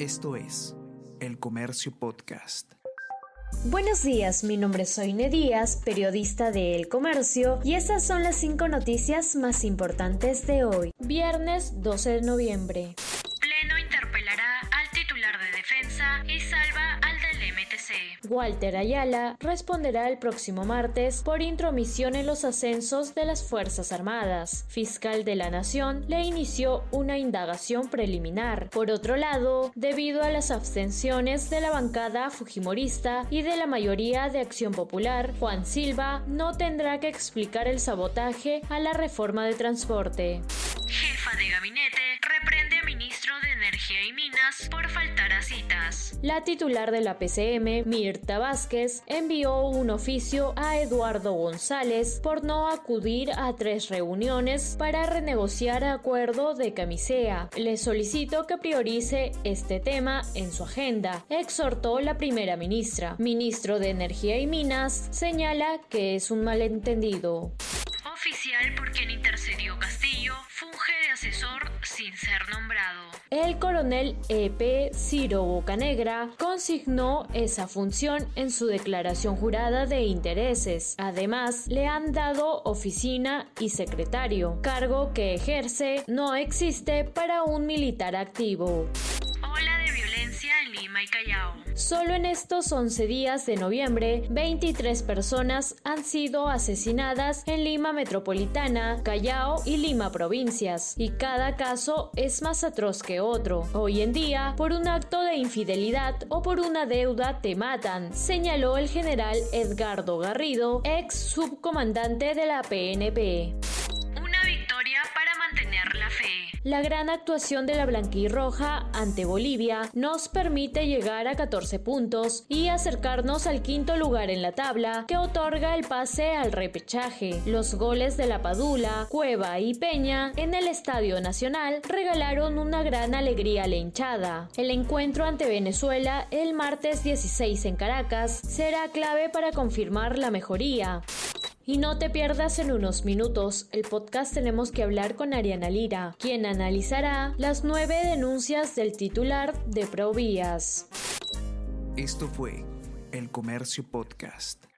Esto es El Comercio Podcast. Buenos días, mi nombre es Soine Díaz, periodista de El Comercio, y estas son las cinco noticias más importantes de hoy, viernes 12 de noviembre. Walter Ayala responderá el próximo martes por intromisión en los ascensos de las Fuerzas Armadas. Fiscal de la Nación le inició una indagación preliminar. Por otro lado, debido a las abstenciones de la bancada fujimorista y de la mayoría de Acción Popular, Juan Silva no tendrá que explicar el sabotaje a la reforma de transporte. Jefa de gabinete reprende a ministro de Energía y Minas por La titular de la PCM, Mirta Vázquez, envió un oficio a Eduardo González por no acudir a tres reuniones para renegociar acuerdo de camisea. Le solicito que priorice este tema en su agenda, exhortó la primera ministra. Ministro de Energía y Minas señala que es un malentendido. Oficial por quien asesor sin ser nombrado. El coronel EP Ciro Bocanegra consignó esa función en su declaración jurada de intereses. Además, le han dado oficina y secretario, cargo que ejerce no existe para un militar activo. Lima y Callao. Solo en estos 11 días de noviembre, 23 personas han sido asesinadas en Lima Metropolitana, Callao y Lima Provincias, y cada caso es más atroz que otro. Hoy en día, por un acto de infidelidad o por una deuda te matan, señaló el general Edgardo Garrido, ex subcomandante de la PNP. La gran actuación de la blanquirroja ante Bolivia nos permite llegar a 14 puntos y acercarnos al quinto lugar en la tabla que otorga el pase al repechaje. Los goles de la Padula, Cueva y Peña en el Estadio Nacional regalaron una gran alegría a la hinchada. El encuentro ante Venezuela el martes 16 en Caracas será clave para confirmar la mejoría. Y no te pierdas en unos minutos el podcast Tenemos que hablar con Ariana Lira, quien analizará las nueve denuncias del titular de Provías. Esto fue El Comercio Podcast.